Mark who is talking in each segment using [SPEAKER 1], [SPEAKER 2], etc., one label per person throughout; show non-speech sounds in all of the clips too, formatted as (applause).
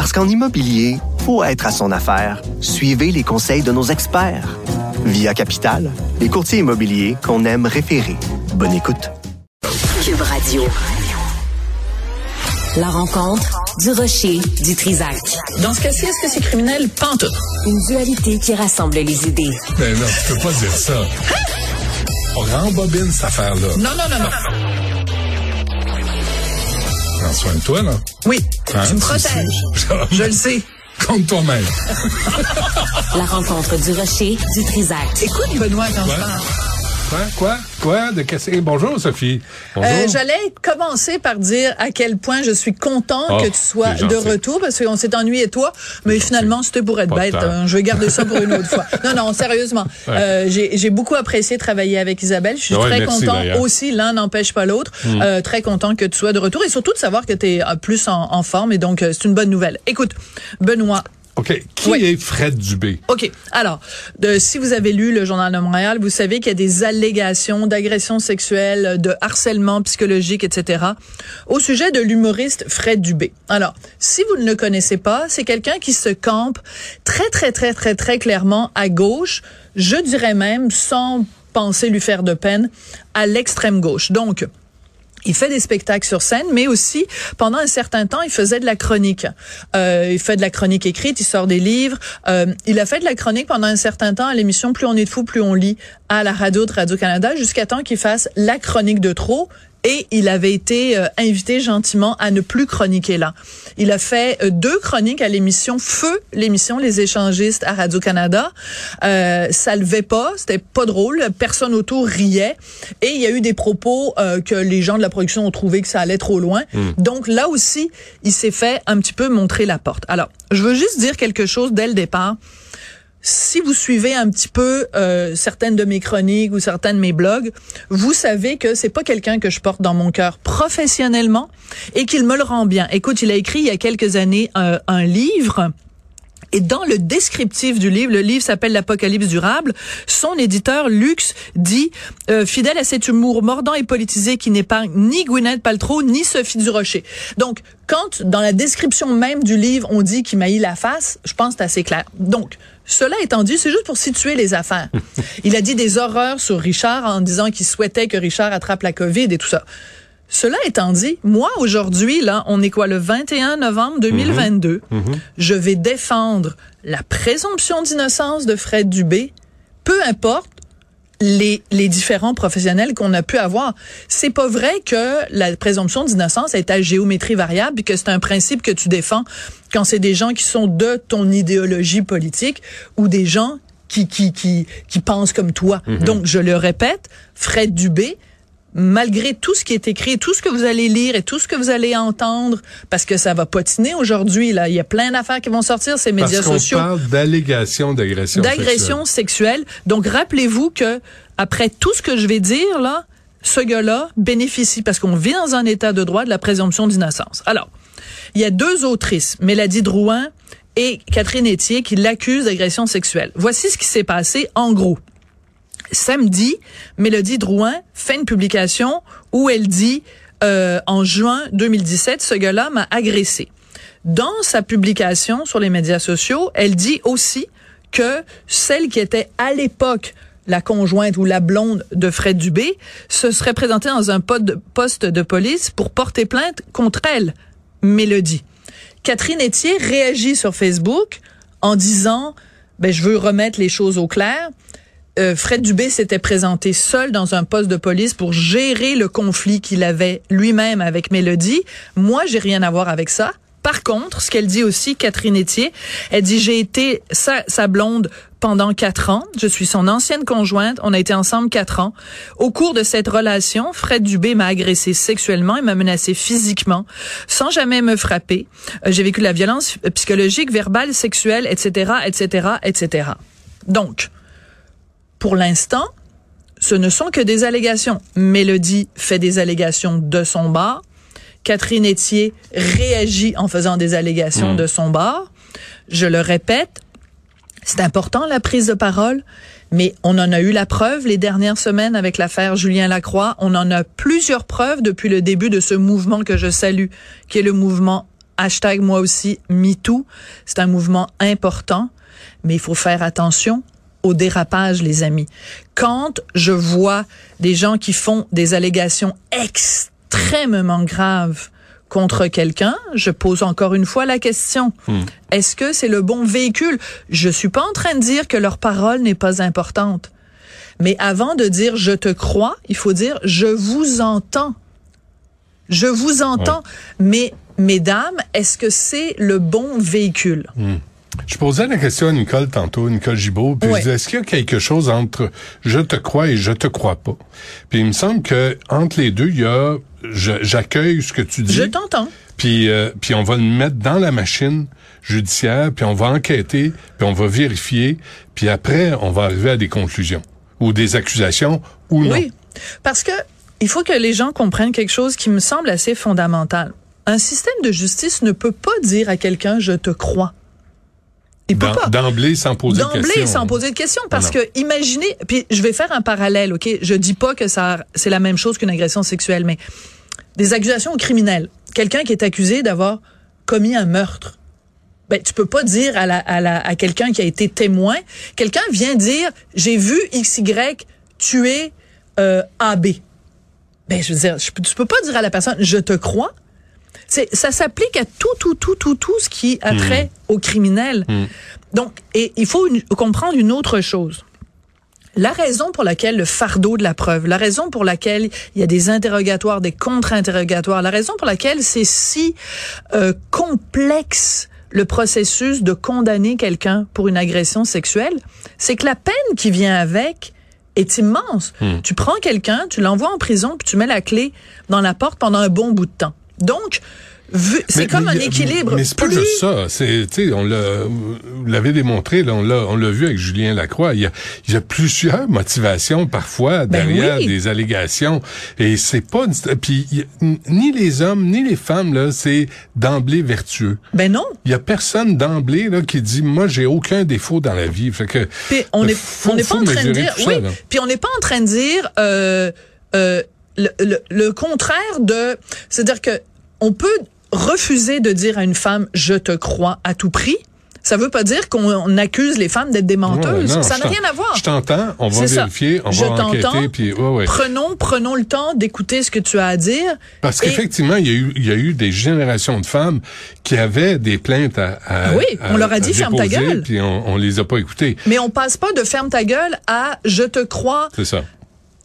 [SPEAKER 1] Parce qu'en immobilier, faut être à son affaire. Suivez les conseils de nos experts. Via Capital, les courtiers immobiliers qu'on aime référer. Bonne écoute.
[SPEAKER 2] Cube Radio. La rencontre du rocher du Trisac.
[SPEAKER 3] Dans ce cas-ci, est-ce que c'est criminel? Pantoute.
[SPEAKER 2] Une dualité qui rassemble les idées.
[SPEAKER 4] Mais non, tu peux pas dire ça. On rembobine cette affaire-là.
[SPEAKER 3] Non, non, non, non.
[SPEAKER 4] Prends soin de toi, là.
[SPEAKER 3] Oui,
[SPEAKER 4] Hein,
[SPEAKER 3] tu me protèges. Je le sais. (laughs)
[SPEAKER 4] Compte toi-même.
[SPEAKER 2] La rencontre du rocher du Trisac.
[SPEAKER 3] Écoute, Benoît, quand je
[SPEAKER 4] Ouais.
[SPEAKER 3] parle.
[SPEAKER 4] Quoi? Quoi? Quoi? De casser? Bonjour, Sophie. Bonjour.
[SPEAKER 3] Euh, J'allais commencer par dire à quel point je suis content
[SPEAKER 4] Oh,
[SPEAKER 3] que tu sois de retour parce qu'on s'est ennuyé toi, mais finalement c'était pour être
[SPEAKER 4] Pas
[SPEAKER 3] bête. hein. je vais garder ça pour une autre (laughs) fois. Non, non, sérieusement.
[SPEAKER 4] Ouais.
[SPEAKER 3] Euh, J'ai beaucoup apprécié travailler avec Isabelle. Je suis
[SPEAKER 4] Ouais,
[SPEAKER 3] très
[SPEAKER 4] merci,
[SPEAKER 3] content.
[SPEAKER 4] Hmm.
[SPEAKER 3] aussi. L'un n'empêche pas l'autre. Euh, très content que tu sois de retour et surtout de savoir que tu es plus en, en forme et donc c'est une bonne nouvelle. Écoute, Benoît,
[SPEAKER 4] OK. Qui
[SPEAKER 3] Oui.
[SPEAKER 4] est Fred Dubé?
[SPEAKER 3] OK. Alors, de, si vous avez lu le Journal de Montréal, vous savez qu'il y a des allégations d'agression sexuelle, de harcèlement psychologique, etc. au sujet de l'humoriste Fred Dubé. Alors, si vous ne le connaissez pas, c'est quelqu'un qui se campe très, très, très, très, très clairement à gauche. Je dirais même, sans penser lui faire de peine, à l'extrême gauche. Donc, il fait des spectacles sur scène, mais aussi pendant un certain temps, il faisait de la chronique. Euh, il fait de la chronique écrite, il sort des livres. Euh, il a fait de la chronique pendant un certain temps à l'émission Plus on est de fou, plus on lit à la radio de Radio Canada, jusqu'à temps qu'il fasse la chronique de trop. Et il avait été euh, invité gentiment à ne plus chroniquer là. Il a fait euh, deux chroniques à l'émission Feu, l'émission Les échangistes à Radio Canada. Euh, ça levait pas, c'était pas drôle, personne autour riait et il y a eu des propos euh, que les gens de la production ont trouvé que ça allait trop loin. Donc là aussi, il s'est fait un petit peu montrer la porte. Alors, je veux juste dire quelque chose dès le départ si vous suivez un petit peu euh, certaines de mes chroniques ou certains de mes blogs, vous savez que c'est pas quelqu'un que je porte dans mon cœur professionnellement et qu'il me le rend bien. Écoute, il a écrit il y a quelques années euh, un livre et dans le descriptif du livre, le livre s'appelle L'Apocalypse durable, son éditeur Lux dit euh, fidèle à cet humour mordant et politisé qui n'épargne ni Gwyneth Paltrow ni Sophie Durocher. Donc, quand dans la description même du livre, on dit qu'il maillit la face, je pense que c'est assez clair. Donc, cela étant dit, c'est juste pour situer les affaires. (laughs) Il a dit des horreurs sur Richard en disant qu'il souhaitait que Richard attrape la COVID et tout ça. Cela étant dit, moi aujourd'hui, là, on est quoi, le 21 novembre 2022, je vais défendre la présomption d'innocence de Fred Dubé, peu importe les, les différents professionnels qu'on a pu avoir. C'est pas vrai que la présomption d'innocence est à géométrie variable puis que c'est un principe que tu défends quand c'est des gens qui sont de ton idéologie politique ou des gens qui, qui, qui, qui pensent comme toi. Donc, je le répète, Fred Dubé, malgré tout ce qui est écrit, tout ce que vous allez lire et tout ce que vous allez entendre, parce que ça va patiner aujourd'hui, là. Il y a plein d'affaires qui vont sortir, ces
[SPEAKER 4] Parce
[SPEAKER 3] médias sociaux.
[SPEAKER 4] parle d'allégations d'agression
[SPEAKER 3] D'agression sexuelle. Donc, rappelez-vous que, après tout ce que je vais dire, là, ce gars-là bénéficie, parce qu'on vit dans un état de droit, de la présomption d'innocence. Alors, il y a deux autrices, Mélodie Drouin et Catherine Etier, qui l'accusent d'agression sexuelle. Voici ce qui s'est passé en gros. Samedi, Mélodie Drouin fait une publication où elle dit euh, en juin 2017, ce gars-là m'a agressé. Dans sa publication sur les médias sociaux, elle dit aussi que celle qui était à l'époque la conjointe ou la blonde de Fred Dubé se serait présentée dans un poste de police pour porter plainte contre elle, Mélodie. Catherine Etier réagit sur Facebook en disant ben je veux remettre les choses au clair. Euh, Fred Dubé s'était présenté seul dans un poste de police pour gérer le conflit qu'il avait lui-même avec Mélodie. Moi, j'ai rien à voir avec ça. Par contre, ce qu'elle dit aussi, Catherine Etier, elle dit j'ai été sa, sa blonde pendant quatre ans. Je suis son ancienne conjointe. On a été ensemble quatre ans. Au cours de cette relation, Fred Dubé m'a agressé sexuellement et m'a menacé physiquement, sans jamais me frapper. Euh, J'ai vécu la violence psychologique, verbale, sexuelle, etc., etc., etc. Donc, pour l'instant, ce ne sont que des allégations. Mélodie fait des allégations de son bar. Catherine Etier réagit en faisant des allégations de son bar. Je le répète, c'est important la prise de parole, mais on en a eu la preuve les dernières semaines avec l'affaire Julien Lacroix. On en a plusieurs preuves depuis le début de ce mouvement que je salue, qui est le mouvement hashtag moi aussi MeToo. C'est un mouvement important, mais il faut faire attention au dérapage, les amis. Quand je vois des gens qui font des allégations extrêmement graves contre quelqu'un, je pose encore une fois la question. Est-ce que c'est le bon véhicule? Je suis pas en train de dire que leur parole n'est pas importante. Mais avant de dire je te crois, il faut dire je vous entends. Je vous entends. Mais, mesdames, est-ce que c'est le bon véhicule?
[SPEAKER 4] Je posais la question à Nicole tantôt, Nicole Gibault, puis je disais, est-ce qu'il y a quelque chose entre je te crois et je te crois pas? Puis il me semble que entre les deux, il y a j'accueille ce que tu dis.
[SPEAKER 3] Je t'entends.
[SPEAKER 4] Puis, euh, puis on va le mettre dans la machine judiciaire, puis on va enquêter, puis on va vérifier, puis après, on va arriver à des conclusions ou des accusations ou non.
[SPEAKER 3] Oui, parce que il faut que les gens comprennent quelque chose qui me semble assez fondamental. Un système de justice ne peut pas dire à quelqu'un je te crois. Il peut pas.
[SPEAKER 4] D'emblée, sans poser de
[SPEAKER 3] D'emblée,
[SPEAKER 4] questions.
[SPEAKER 3] sans poser de questions, parce
[SPEAKER 4] Non.
[SPEAKER 3] que imaginez, puis je vais faire un parallèle, ok? Je dis pas que ça, c'est la même chose qu'une agression sexuelle, mais des accusations criminelles. Quelqu'un qui est accusé d'avoir commis un meurtre. Ben, tu peux pas dire à, la, à, la, à quelqu'un qui a été témoin, quelqu'un vient dire, j'ai vu XY tuer euh, AB. Ben, je veux dire, je tu peux pas dire à la personne, je te crois. Ça s'applique à tout, tout, tout, tout, tout ce qui a trait au criminel. Donc, et il faut une- comprendre une autre chose. La raison pour laquelle le fardeau de la preuve, la raison pour laquelle il y a des interrogatoires, des contre-interrogatoires, la raison pour laquelle c'est si euh, complexe le processus de condamner quelqu'un pour une agression sexuelle, c'est que la peine qui vient avec est immense. Tu prends quelqu'un, tu l'envoies en prison, puis tu mets la clé dans la porte pendant un bon bout de temps. Donc, c'est comme
[SPEAKER 4] mais
[SPEAKER 3] un équilibre.
[SPEAKER 4] Mais c'est pas
[SPEAKER 3] Plus-
[SPEAKER 4] juste ça. C'est, tu sais, on l'a, vous l'avez démontré, là, on l'a, on l'a vu avec Julien Lacroix. Il y a, il y a plusieurs motivations parfois
[SPEAKER 3] Ben
[SPEAKER 4] derrière
[SPEAKER 3] oui.
[SPEAKER 4] des allégations. Et c'est pas, puis ni les hommes ni les femmes là, c'est d'emblée vertueux.
[SPEAKER 3] Ben non.
[SPEAKER 4] Il y a personne d'emblée là qui dit moi j'ai aucun défaut dans la vie. Fait que
[SPEAKER 3] Puis on n'est on n'est pas en train de dire oui. Puis on n'est pas en train de dire euh, euh, le, le, le contraire de c'est-à-dire que on peut refuser de dire à une femme je te crois à tout prix. Ça veut pas dire qu'on on accuse les femmes d'être des menteuses.
[SPEAKER 4] Ouais, non,
[SPEAKER 3] ça n'a rien à voir.
[SPEAKER 4] Je t'entends, on va
[SPEAKER 3] ça.
[SPEAKER 4] vérifier, on
[SPEAKER 3] Je
[SPEAKER 4] va enquêter, puis ouais, ouais.
[SPEAKER 3] Prenons prenons le temps d'écouter ce que tu as à dire.
[SPEAKER 4] Parce
[SPEAKER 3] Et-
[SPEAKER 4] qu'effectivement, il y a eu, il y a eu des générations de femmes qui avaient des plaintes à, à-
[SPEAKER 3] Ah oui, on
[SPEAKER 4] à-
[SPEAKER 3] leur a dit, ferme ta gueule.
[SPEAKER 4] Puis on, on les a pas écoutées.
[SPEAKER 3] Mais on passe pas de ferme ta gueule à je te crois
[SPEAKER 4] C'est ça.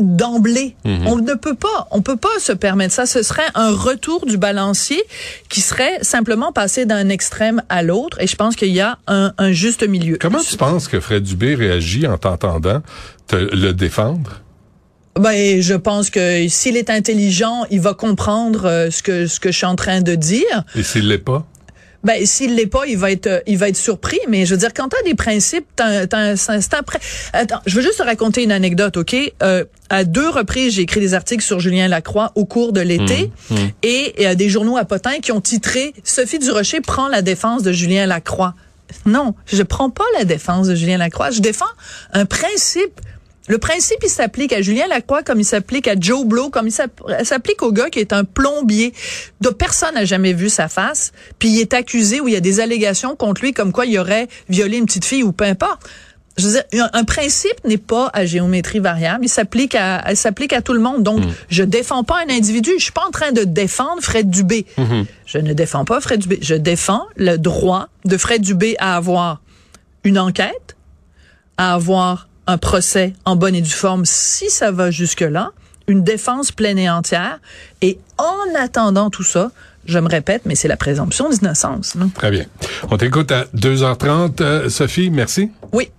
[SPEAKER 3] D'emblée.
[SPEAKER 4] Mhm.
[SPEAKER 3] On ne peut pas, on peut pas se permettre ça. Ce serait un retour du balancier qui serait simplement passer d'un extrême à l'autre. Et je pense qu'il y a un, un juste milieu.
[SPEAKER 4] Comment tu penses que Fred Dubé réagit en t'entendant te le défendre?
[SPEAKER 3] Ben, je pense que s'il est intelligent, il va comprendre euh, ce que ce que je suis en train de dire.
[SPEAKER 4] Et s'il l'est pas?
[SPEAKER 3] Ben, s'il l'est pas, il va être, euh, il va être surpris. Mais je veux dire, quand t'as des principes, t'as, t'as un- un prêt. Attends, je veux juste te raconter une anecdote, ok? Euh, À deux reprises, j'ai écrit des articles sur Julien Lacroix au cours de l'été, et il y a des journaux à Potin qui ont titré Sophie Durocher prend la défense de Julien Lacroix. Non, je prends pas la défense de Julien Lacroix. Je défends un principe. Le principe, il s'applique à Julien Lacroix comme il s'applique à Joe Blow, comme il s'app- s'applique au gars qui est un plombier. De personne n'a jamais vu sa face, puis il est accusé ou il y a des allégations contre lui comme quoi il aurait violé une petite fille ou peu importe. Je veux dire, un, un principe n'est pas à géométrie variable, il s'applique à, il s'applique à tout le monde. Donc, je défends pas un individu, je suis pas en train de défendre Fred Dubé. Je ne défends pas Fred Dubé, je défends le droit de Fred Dubé à avoir une enquête, à avoir un procès en bonne et due forme si ça va jusque-là, une défense pleine et entière. Et en attendant tout ça, Je me répète, mais c'est la présomption d'innocence.
[SPEAKER 4] Très bien. On t'écoute à 2h30. Euh, Sophie, merci.
[SPEAKER 3] Oui.